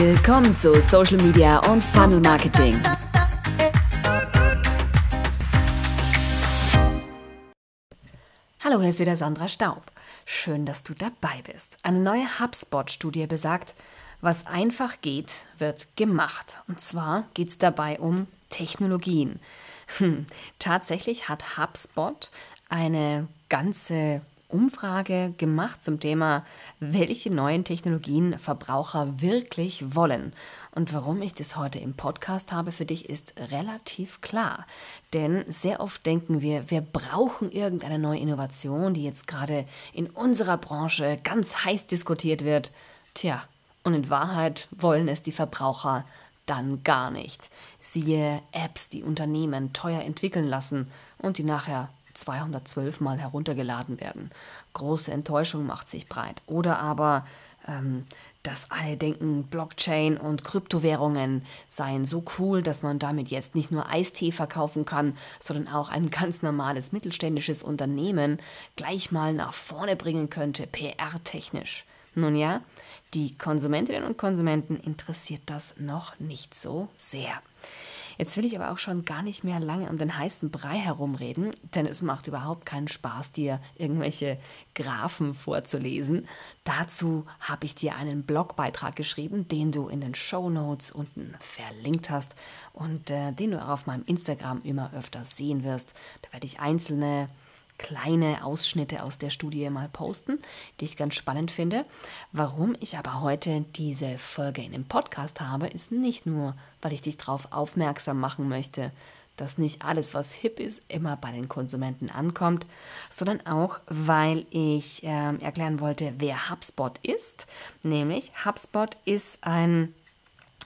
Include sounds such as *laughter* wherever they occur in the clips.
Willkommen zu Social Media und Funnel Marketing. Hallo, hier ist wieder Sandra Staub. Schön, dass du dabei bist. Eine neue HubSpot-Studie besagt, was einfach geht, wird gemacht. Und zwar geht es dabei um Technologien. Hm, tatsächlich hat HubSpot eine ganze Umfrage gemacht zum Thema, welche neuen Technologien Verbraucher wirklich wollen. Und warum ich das heute im Podcast habe für dich, ist relativ klar. Denn sehr oft denken wir, wir brauchen irgendeine neue Innovation, die jetzt gerade in unserer Branche ganz heiß diskutiert wird. Tja, und in Wahrheit wollen es die Verbraucher dann gar nicht. Siehe Apps, die Unternehmen teuer entwickeln lassen und die nachher 212 Mal heruntergeladen werden. Große Enttäuschung macht sich breit. Oder aber, ähm, dass alle denken, Blockchain und Kryptowährungen seien so cool, dass man damit jetzt nicht nur Eistee verkaufen kann, sondern auch ein ganz normales mittelständisches Unternehmen gleich mal nach vorne bringen könnte, PR-technisch. Nun ja, die Konsumentinnen und Konsumenten interessiert das noch nicht so sehr. Jetzt will ich aber auch schon gar nicht mehr lange um den heißen Brei herumreden, denn es macht überhaupt keinen Spaß, dir irgendwelche Graphen vorzulesen. Dazu habe ich dir einen Blogbeitrag geschrieben, den du in den Show Notes unten verlinkt hast und äh, den du auch auf meinem Instagram immer öfter sehen wirst. Da werde ich einzelne kleine Ausschnitte aus der Studie mal posten, die ich ganz spannend finde. Warum ich aber heute diese Folge in dem Podcast habe, ist nicht nur, weil ich dich darauf aufmerksam machen möchte, dass nicht alles, was hip ist, immer bei den Konsumenten ankommt, sondern auch, weil ich äh, erklären wollte, wer HubSpot ist. Nämlich HubSpot ist ein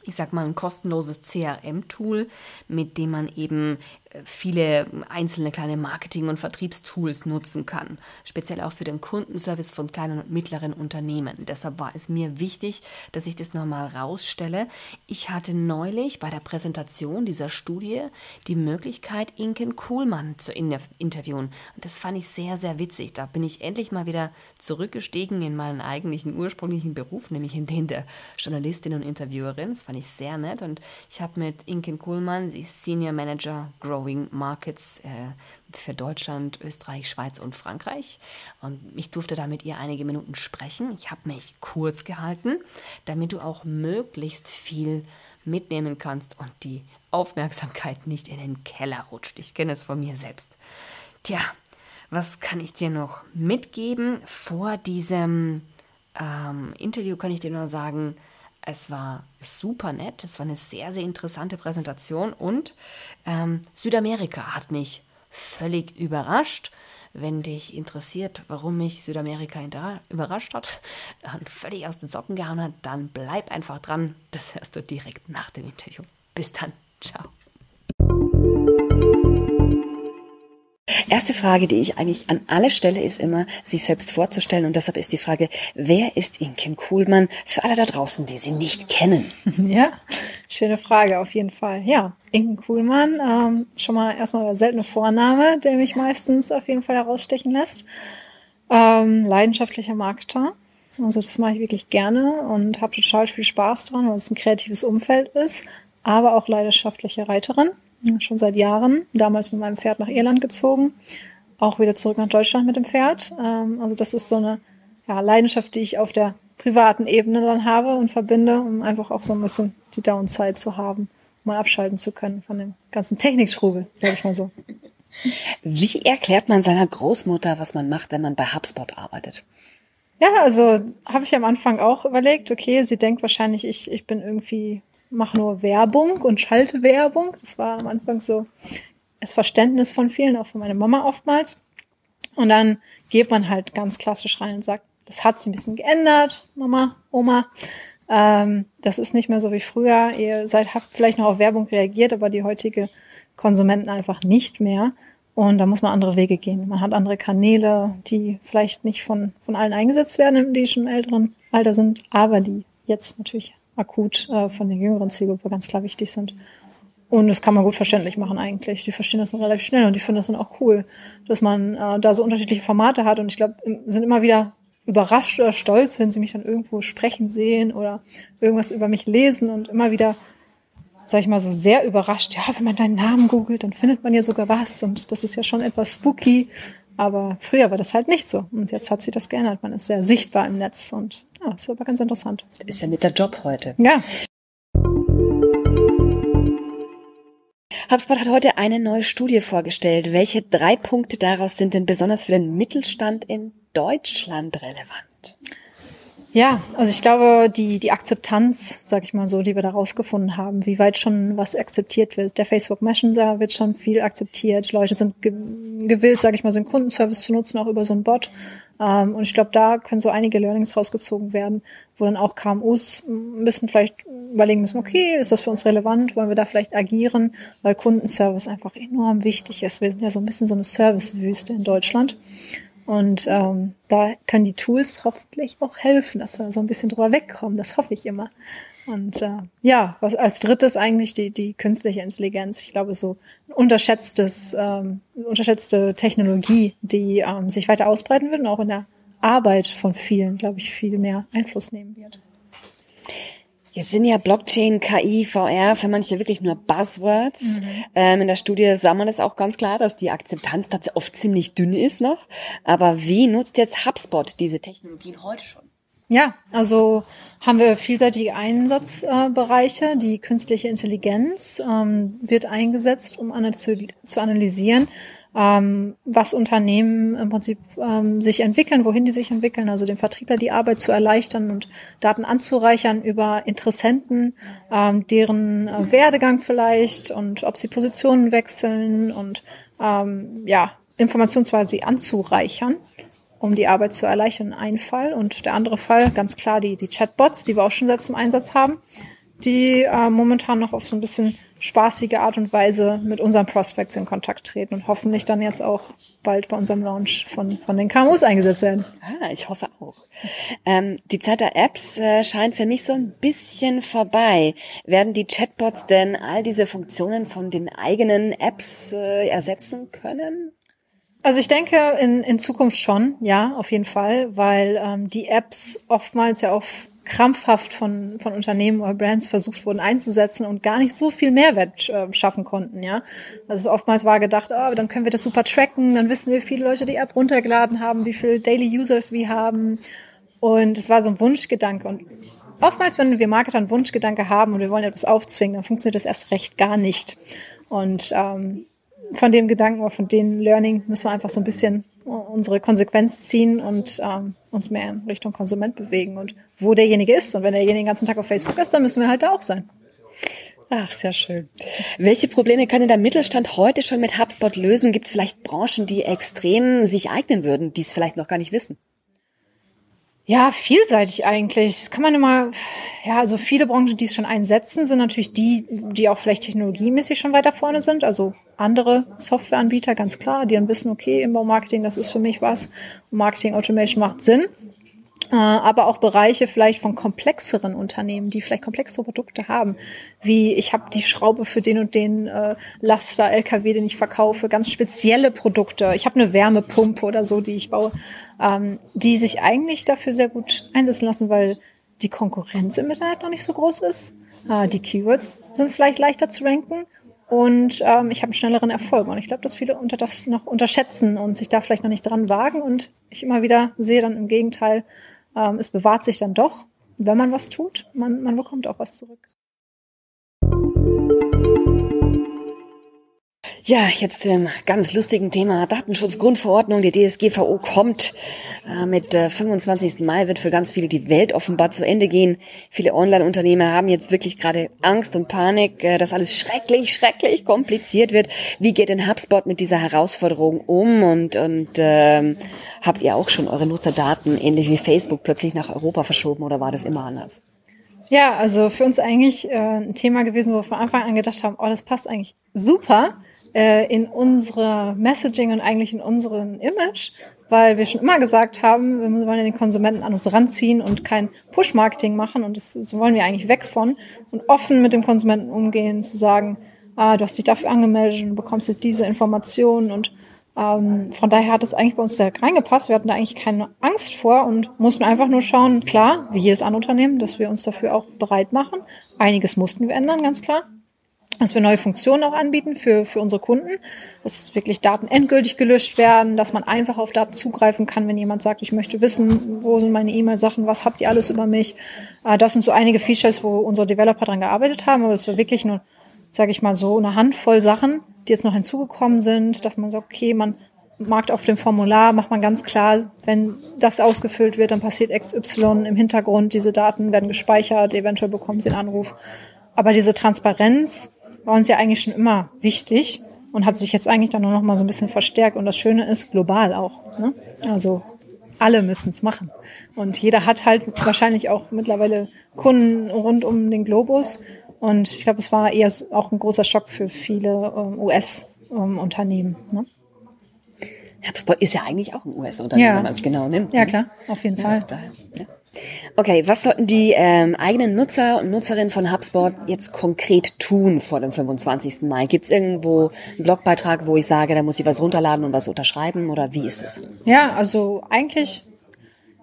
ich sag mal, ein kostenloses CRM-Tool, mit dem man eben viele einzelne kleine Marketing- und Vertriebstools nutzen kann, speziell auch für den Kundenservice von kleinen und mittleren Unternehmen. Deshalb war es mir wichtig, dass ich das nochmal rausstelle. Ich hatte neulich bei der Präsentation dieser Studie die Möglichkeit, Inken Kuhlmann zu interviewen. Und das fand ich sehr, sehr witzig. Da bin ich endlich mal wieder zurückgestiegen in meinen eigentlichen ursprünglichen Beruf, nämlich in den der Journalistin und Interviewerin. Das fand ich sehr nett. Und ich habe mit Inken Kuhlmann, die Senior Manager Growth Growing Markets äh, für Deutschland, Österreich, Schweiz und Frankreich. Und ich durfte da mit ihr einige Minuten sprechen. Ich habe mich kurz gehalten, damit du auch möglichst viel mitnehmen kannst und die Aufmerksamkeit nicht in den Keller rutscht. Ich kenne es von mir selbst. Tja, was kann ich dir noch mitgeben? Vor diesem ähm, Interview kann ich dir nur sagen, es war super nett, es war eine sehr, sehr interessante Präsentation und ähm, Südamerika hat mich völlig überrascht. Wenn dich interessiert, warum mich Südamerika überrascht hat *laughs* und völlig aus den Socken gehauen hat, dann bleib einfach dran. Das hörst du direkt nach dem Interview. Bis dann. Ciao. Erste Frage, die ich eigentlich an alle stelle, ist immer, sich selbst vorzustellen. Und deshalb ist die Frage, wer ist Inken Kuhlmann für alle da draußen, die sie nicht kennen? *laughs* Ja, schöne Frage, auf jeden Fall. Ja, Inken Kuhlmann, ähm, schon mal erstmal der seltene Vorname, der mich meistens auf jeden Fall herausstechen lässt. Ähm, leidenschaftlicher Marketer. Also das mache ich wirklich gerne und habe total viel Spaß dran, weil es ein kreatives Umfeld ist, aber auch leidenschaftliche Reiterin schon seit Jahren. Damals mit meinem Pferd nach Irland gezogen, auch wieder zurück nach Deutschland mit dem Pferd. Ähm, also das ist so eine ja, Leidenschaft, die ich auf der privaten Ebene dann habe und verbinde, um einfach auch so ein bisschen die Downside zu haben, um mal abschalten zu können von dem ganzen Techniktrubel, sag ich mal so. *laughs* Wie erklärt man seiner Großmutter, was man macht, wenn man bei HubSpot arbeitet? Ja, also habe ich am Anfang auch überlegt, okay, sie denkt wahrscheinlich, ich, ich bin irgendwie mache nur Werbung und schalte Werbung. Das war am Anfang so das Verständnis von vielen, auch von meiner Mama oftmals. Und dann geht man halt ganz klassisch rein und sagt, das hat sich ein bisschen geändert, Mama, Oma. Ähm, das ist nicht mehr so wie früher. Ihr seid, habt vielleicht noch auf Werbung reagiert, aber die heutige Konsumenten einfach nicht mehr. Und da muss man andere Wege gehen. Man hat andere Kanäle, die vielleicht nicht von, von allen eingesetzt werden, die schon im älteren Alter sind, aber die jetzt natürlich akut äh, von der jüngeren Zielgruppe ganz klar wichtig sind. Und das kann man gut verständlich machen eigentlich. Die verstehen das relativ schnell und die finden das dann auch cool, dass man äh, da so unterschiedliche Formate hat. Und ich glaube, sind immer wieder überrascht oder stolz, wenn sie mich dann irgendwo sprechen sehen oder irgendwas über mich lesen und immer wieder, sag ich mal, so sehr überrascht. Ja, wenn man deinen Namen googelt, dann findet man ja sogar was und das ist ja schon etwas spooky. Aber früher war das halt nicht so. Und jetzt hat sich das geändert. Man ist sehr sichtbar im Netz und ja, ist aber ganz interessant. Ist ja mit der Job heute. Ja. HubSpot hat heute eine neue Studie vorgestellt. Welche drei Punkte daraus sind denn besonders für den Mittelstand in Deutschland relevant? Ja, also ich glaube, die, die Akzeptanz, sag ich mal so, die wir da rausgefunden haben, wie weit schon was akzeptiert wird. Der Facebook Messenger wird schon viel akzeptiert. Leute sind ge gewillt, sag ich mal, so einen Kundenservice zu nutzen, auch über so einen Bot. Ähm, und ich glaube, da können so einige Learnings rausgezogen werden, wo dann auch KMUs müssen vielleicht überlegen müssen, okay, ist das für uns relevant? Wollen wir da vielleicht agieren? Weil Kundenservice einfach enorm wichtig ist. Wir sind ja so ein bisschen so eine Servicewüste in Deutschland. Und ähm, da können die Tools hoffentlich auch helfen, dass wir so ein bisschen drüber wegkommen. Das hoffe ich immer. Und äh, ja, was als drittes eigentlich die, die künstliche Intelligenz. Ich glaube, so unterschätztes, ähm, unterschätzte Technologie, die ähm, sich weiter ausbreiten wird und auch in der Arbeit von vielen, glaube ich, viel mehr Einfluss nehmen wird. Jetzt sind ja Blockchain, KI, VR für manche wirklich nur Buzzwords. Mhm. Ähm, in der Studie sah man das auch ganz klar, dass die Akzeptanz tatsächlich oft ziemlich dünn ist noch. Aber wie nutzt jetzt HubSpot diese Technologien heute schon? Ja, also haben wir vielseitige Einsatzbereiche. Die künstliche Intelligenz ähm, wird eingesetzt, um zu analysieren, ähm, was Unternehmen im Prinzip ähm, sich entwickeln, wohin die sich entwickeln, also dem Vertriebler die Arbeit zu erleichtern und Daten anzureichern über Interessenten, ähm, deren äh, Werdegang vielleicht und ob sie Positionen wechseln und ähm, ja, Informationsweise anzureichern um die Arbeit zu erleichtern, ein Fall. Und der andere Fall, ganz klar, die, die Chatbots, die wir auch schon selbst im Einsatz haben, die äh, momentan noch auf so ein bisschen spaßige Art und Weise mit unseren Prospects in Kontakt treten und hoffentlich dann jetzt auch bald bei unserem Launch von, von den KMUs eingesetzt werden. Ah, ich hoffe auch. Ähm, die Zeit der Apps äh, scheint für mich so ein bisschen vorbei. Werden die Chatbots denn all diese Funktionen von den eigenen Apps äh, ersetzen können? Also ich denke in, in Zukunft schon, ja, auf jeden Fall, weil ähm, die Apps oftmals ja auch krampfhaft von, von Unternehmen oder Brands versucht wurden einzusetzen und gar nicht so viel Mehrwert äh, schaffen konnten, ja. Also oftmals war gedacht, oh, dann können wir das super tracken, dann wissen wir, wie viele Leute die App runtergeladen haben, wie viele Daily Users wir haben. Und es war so ein Wunschgedanke. Und oftmals, wenn wir Marketer einen Wunschgedanke haben und wir wollen etwas aufzwingen, dann funktioniert das erst recht gar nicht. Und ähm, von dem Gedanken oder von dem Learning müssen wir einfach so ein bisschen unsere Konsequenz ziehen und ähm, uns mehr in Richtung Konsument bewegen und wo derjenige ist. Und wenn derjenige den ganzen Tag auf Facebook ist, dann müssen wir halt da auch sein. Ach, sehr schön. Welche Probleme kann denn der Mittelstand heute schon mit HubSpot lösen? Gibt es vielleicht Branchen, die extrem sich eignen würden, die es vielleicht noch gar nicht wissen? Ja, vielseitig eigentlich. Das kann man immer, ja, also viele Branchen, die es schon einsetzen, sind natürlich die, die auch vielleicht technologiemäßig schon weiter vorne sind. Also andere Softwareanbieter, ganz klar, die dann wissen, okay, Inbaumarketing, das ist für mich was. Marketing Automation macht Sinn. Äh, aber auch Bereiche vielleicht von komplexeren Unternehmen, die vielleicht komplexere Produkte haben, wie ich habe die Schraube für den und den äh, Laster LKW, den ich verkaufe, ganz spezielle Produkte. Ich habe eine Wärmepumpe oder so, die ich baue, ähm, die sich eigentlich dafür sehr gut einsetzen lassen, weil die Konkurrenz im Internet noch nicht so groß ist. Äh, die Keywords sind vielleicht leichter zu ranken und ähm, ich habe einen schnelleren Erfolg. Und ich glaube, dass viele unter das noch unterschätzen und sich da vielleicht noch nicht dran wagen. Und ich immer wieder sehe dann im Gegenteil, ähm, es bewahrt sich dann doch, wenn man was tut, man, man bekommt auch was zurück. Ja, jetzt zu dem ganz lustigen Thema Datenschutzgrundverordnung. Die DSGVO kommt. Äh, mit äh, 25. Mai wird für ganz viele die Welt offenbar zu Ende gehen. Viele Online-Unternehmer haben jetzt wirklich gerade Angst und Panik, äh, dass alles schrecklich, schrecklich kompliziert wird. Wie geht denn HubSpot mit dieser Herausforderung um? Und, und ähm, habt ihr auch schon eure Nutzerdaten ähnlich wie Facebook plötzlich nach Europa verschoben oder war das immer anders? Ja, also für uns eigentlich äh, ein Thema gewesen, wo wir von Anfang an gedacht haben, oh, das passt eigentlich super äh, in unsere Messaging und eigentlich in unseren Image, weil wir schon immer gesagt haben, wir wollen ja den Konsumenten an uns ranziehen und kein Push-Marketing machen und das, das wollen wir eigentlich weg von und offen mit dem Konsumenten umgehen, zu sagen, ah, du hast dich dafür angemeldet und du bekommst jetzt diese Informationen und Ähm, von daher hat es eigentlich bei uns sehr reingepasst. Wir hatten da eigentlich keine Angst vor und mussten einfach nur schauen, klar, wie jedes andere Unternehmen, dass wir uns dafür auch bereit machen. Einiges mussten wir ändern, ganz klar. Dass wir neue Funktionen auch anbieten für, für unsere Kunden, dass wirklich Daten endgültig gelöscht werden, dass man einfach auf Daten zugreifen kann, wenn jemand sagt, ich möchte wissen, wo sind meine E-Mail-Sachen, was habt ihr alles über mich. Äh, das sind so einige Features, wo unsere Developer dran gearbeitet haben, aber es war wirklich nur, sage ich mal so, eine Handvoll Sachen, die jetzt noch hinzugekommen sind, dass man sagt, okay, man mag auf dem Formular, macht man ganz klar, wenn das ausgefüllt wird, dann passiert XY im Hintergrund, diese Daten werden gespeichert, eventuell bekommen Sie einen Anruf. Aber diese Transparenz war uns ja eigentlich schon immer wichtig und hat sich jetzt eigentlich dann nur noch mal so ein bisschen verstärkt. Und das Schöne ist, global auch. Ne? Also alle müssen es machen. Und jeder hat halt wahrscheinlich auch mittlerweile Kunden rund um den Globus. Und ich glaube, es war eher auch ein großer Schock für viele ähm, US-Unternehmen. Ähm, ne? HubSpot ist ja eigentlich auch ein US-Unternehmen, ja. wenn man es genau nimmt. Ja, ne? klar, auf jeden ja, Fall. Da, ja. Okay, was sollten die ähm, eigenen Nutzer und Nutzerinnen von HubSpot jetzt konkret tun vor dem 25. Mai? Gibt es irgendwo einen Blogbeitrag, wo ich sage, da muss ich was runterladen und was unterschreiben oder wie ist es? Ja, also eigentlich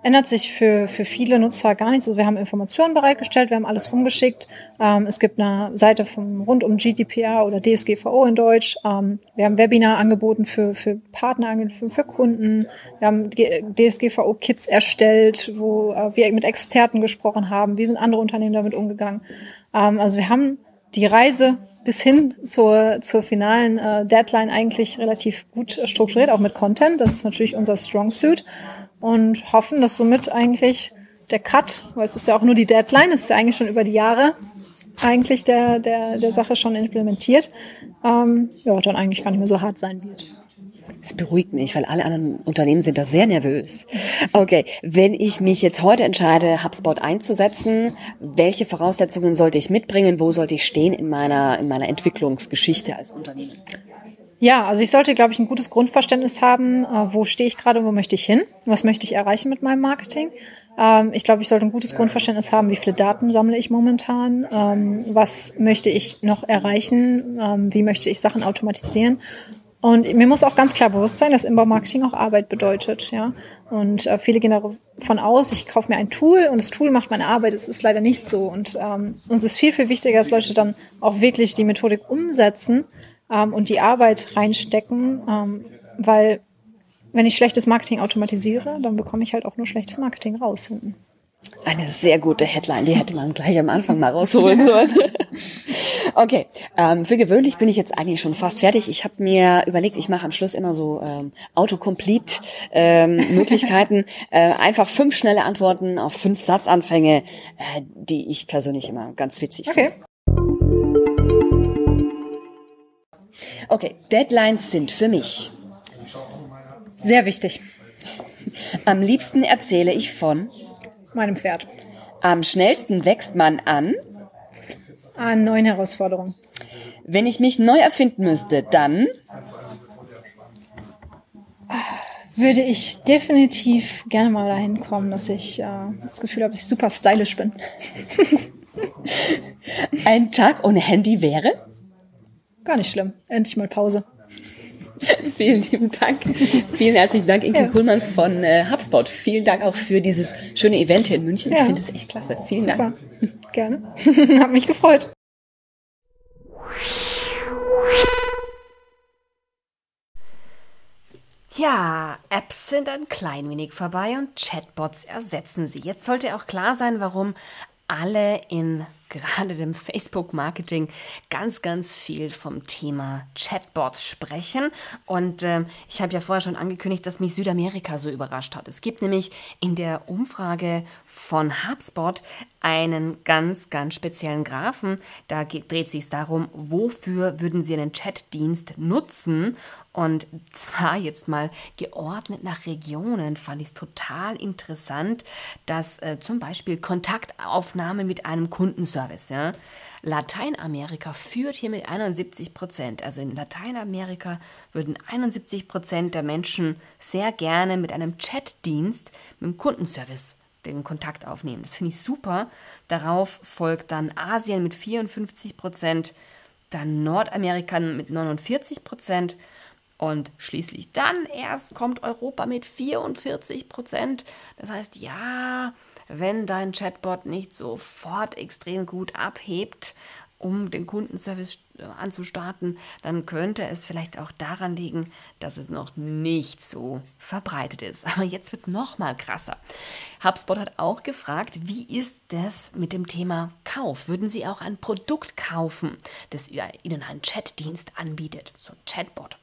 ändert sich für, für viele Nutzer gar nichts. Also wir haben Informationen bereitgestellt, wir haben alles rumgeschickt. Ähm, es gibt eine Seite vom, rund um GDPR oder DSGVO in Deutsch. Ähm, wir haben Webinar angeboten für, für Partner, für, für Kunden. Wir haben DSGVO-Kits erstellt, wo äh, wir mit Experten gesprochen haben. Wie sind andere Unternehmen damit umgegangen? Ähm, also wir haben die Reise bis hin zur, zur finalen äh, Deadline eigentlich relativ gut strukturiert, auch mit Content. Das ist natürlich unser Strong Suit und hoffen, dass somit eigentlich der Cut, weil es ist ja auch nur die Deadline, es ist ja eigentlich schon über die Jahre eigentlich der, der, der Sache schon implementiert, ähm, ja, dann eigentlich gar nicht mehr so hart sein wird. Das beruhigt mich, weil alle anderen Unternehmen sind da sehr nervös. Okay, wenn ich mich jetzt heute entscheide, HubSpot einzusetzen, welche Voraussetzungen sollte ich mitbringen? Wo sollte ich stehen in meiner, in meiner Entwicklungsgeschichte als Unternehmen? Ja, also ich sollte, glaube ich, ein gutes Grundverständnis haben, äh, wo stehe ich gerade, wo möchte ich hin, was möchte ich erreichen mit meinem Marketing. Ähm, ich glaube, ich sollte ein gutes Grundverständnis haben, wie viele Daten sammle ich momentan, ähm, was möchte ich noch erreichen, ähm, wie möchte ich Sachen automatisieren. Und mir muss auch ganz klar bewusst sein, dass Inbound-Marketing auch Arbeit bedeutet, ja. Und äh, viele gehen davon aus, ich kaufe mir ein Tool und das Tool macht meine Arbeit. Es ist leider nicht so. Und ähm, uns ist viel, viel wichtiger, dass Leute dann auch wirklich die Methodik umsetzen ähm, und die Arbeit reinstecken, ähm, weil wenn ich schlechtes Marketing automatisiere, dann bekomme ich halt auch nur schlechtes Marketing raus hinten. Eine sehr gute Headline, die hätte man gleich am Anfang mal rausholen sollen. *laughs* okay, ähm, für gewöhnlich bin ich jetzt eigentlich schon fast fertig. Ich habe mir überlegt, ich mache am Schluss immer so ähm, Autocomplete-Möglichkeiten. Ähm, *laughs* äh, einfach fünf schnelle Antworten auf fünf Satzanfänge, äh, die ich persönlich immer ganz witzig okay. finde. Okay, Deadlines sind für mich sehr wichtig. Am liebsten erzähle ich von meinem Pferd. Am schnellsten wächst man an an neuen Herausforderungen. Wenn ich mich neu erfinden müsste, dann würde ich definitiv gerne mal dahin kommen, dass ich äh, das Gefühl habe, dass ich super stylisch bin. Ein Tag ohne Handy wäre? Gar nicht schlimm. Endlich mal Pause. *laughs* Vielen lieben Dank. Vielen herzlichen Dank, Inke ja. Kuhlmann von äh, HubSpot. Vielen Dank auch für dieses schöne Event hier in München. Ja. Ich finde es echt klasse. Vielen Super. Dank. *laughs* Gerne. *laughs* Hat mich gefreut. Ja, Apps sind ein klein wenig vorbei und Chatbots ersetzen sie. Jetzt sollte auch klar sein, warum alle in gerade dem Facebook-Marketing ganz, ganz viel vom Thema Chatbots sprechen. Und äh, ich habe ja vorher schon angekündigt, dass mich Südamerika so überrascht hat. Es gibt nämlich in der Umfrage von HubSpot einen ganz, ganz speziellen Graphen. Da geht, dreht sich darum, wofür würden Sie einen Chatdienst nutzen? Und zwar jetzt mal geordnet nach Regionen fand ich es total interessant, dass äh, zum Beispiel Kontaktaufnahme mit einem Kundenservice, ja, Lateinamerika führt hier mit 71 Prozent. Also in Lateinamerika würden 71 Prozent der Menschen sehr gerne mit einem Chatdienst, mit einem Kundenservice den Kontakt aufnehmen. Das finde ich super. Darauf folgt dann Asien mit 54 Prozent, dann Nordamerika mit 49 Prozent Und schließlich dann erst kommt Europa mit 44 Prozent. Das heißt, ja, wenn dein Chatbot nicht sofort extrem gut abhebt, um den Kundenservice äh, anzustarten, dann könnte es vielleicht auch daran liegen, dass es noch nicht so verbreitet ist. Aber jetzt wird es noch mal krasser. HubSpot hat auch gefragt, wie ist das mit dem Thema Kauf? Würden Sie auch ein Produkt kaufen, das Ihnen einen Chatdienst anbietet, so ein Chatbot?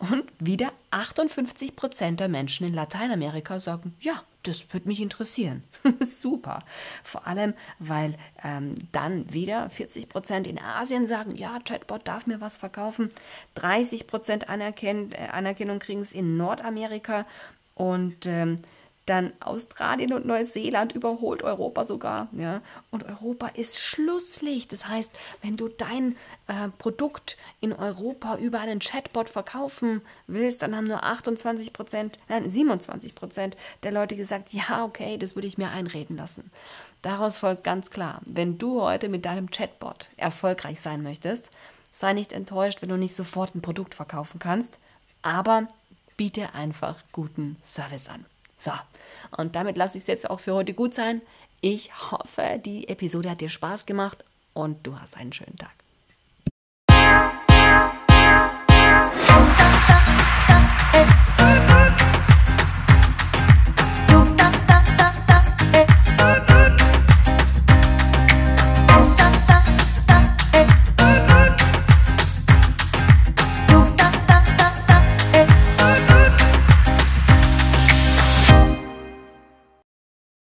Und wieder 58 Prozent der Menschen in Lateinamerika sagen, ja, das würde mich interessieren. *laughs* Super. Vor allem, weil ähm, dann wieder 40 Prozent in Asien sagen, ja, Chatbot darf mir was verkaufen. 30 Prozent Anerkenn äh, Anerkennung kriegen es in Nordamerika und ähm, dann Australien und Neuseeland überholt Europa sogar. Ja? Und Europa ist Schlusslicht. Das heißt, wenn du dein äh, Produkt in Europa über einen Chatbot verkaufen willst, dann haben nur 28 Prozent, nein, 27 Prozent der Leute gesagt, ja, okay, das würde ich mir einreden lassen. Daraus folgt ganz klar, wenn du heute mit deinem Chatbot erfolgreich sein möchtest, sei nicht enttäuscht, wenn du nicht sofort ein Produkt verkaufen kannst, aber biete einfach guten Service an. So, und damit lasse ich es jetzt auch für heute gut sein. Ich hoffe, die Episode hat dir Spaß gemacht und du hast einen schönen Tag.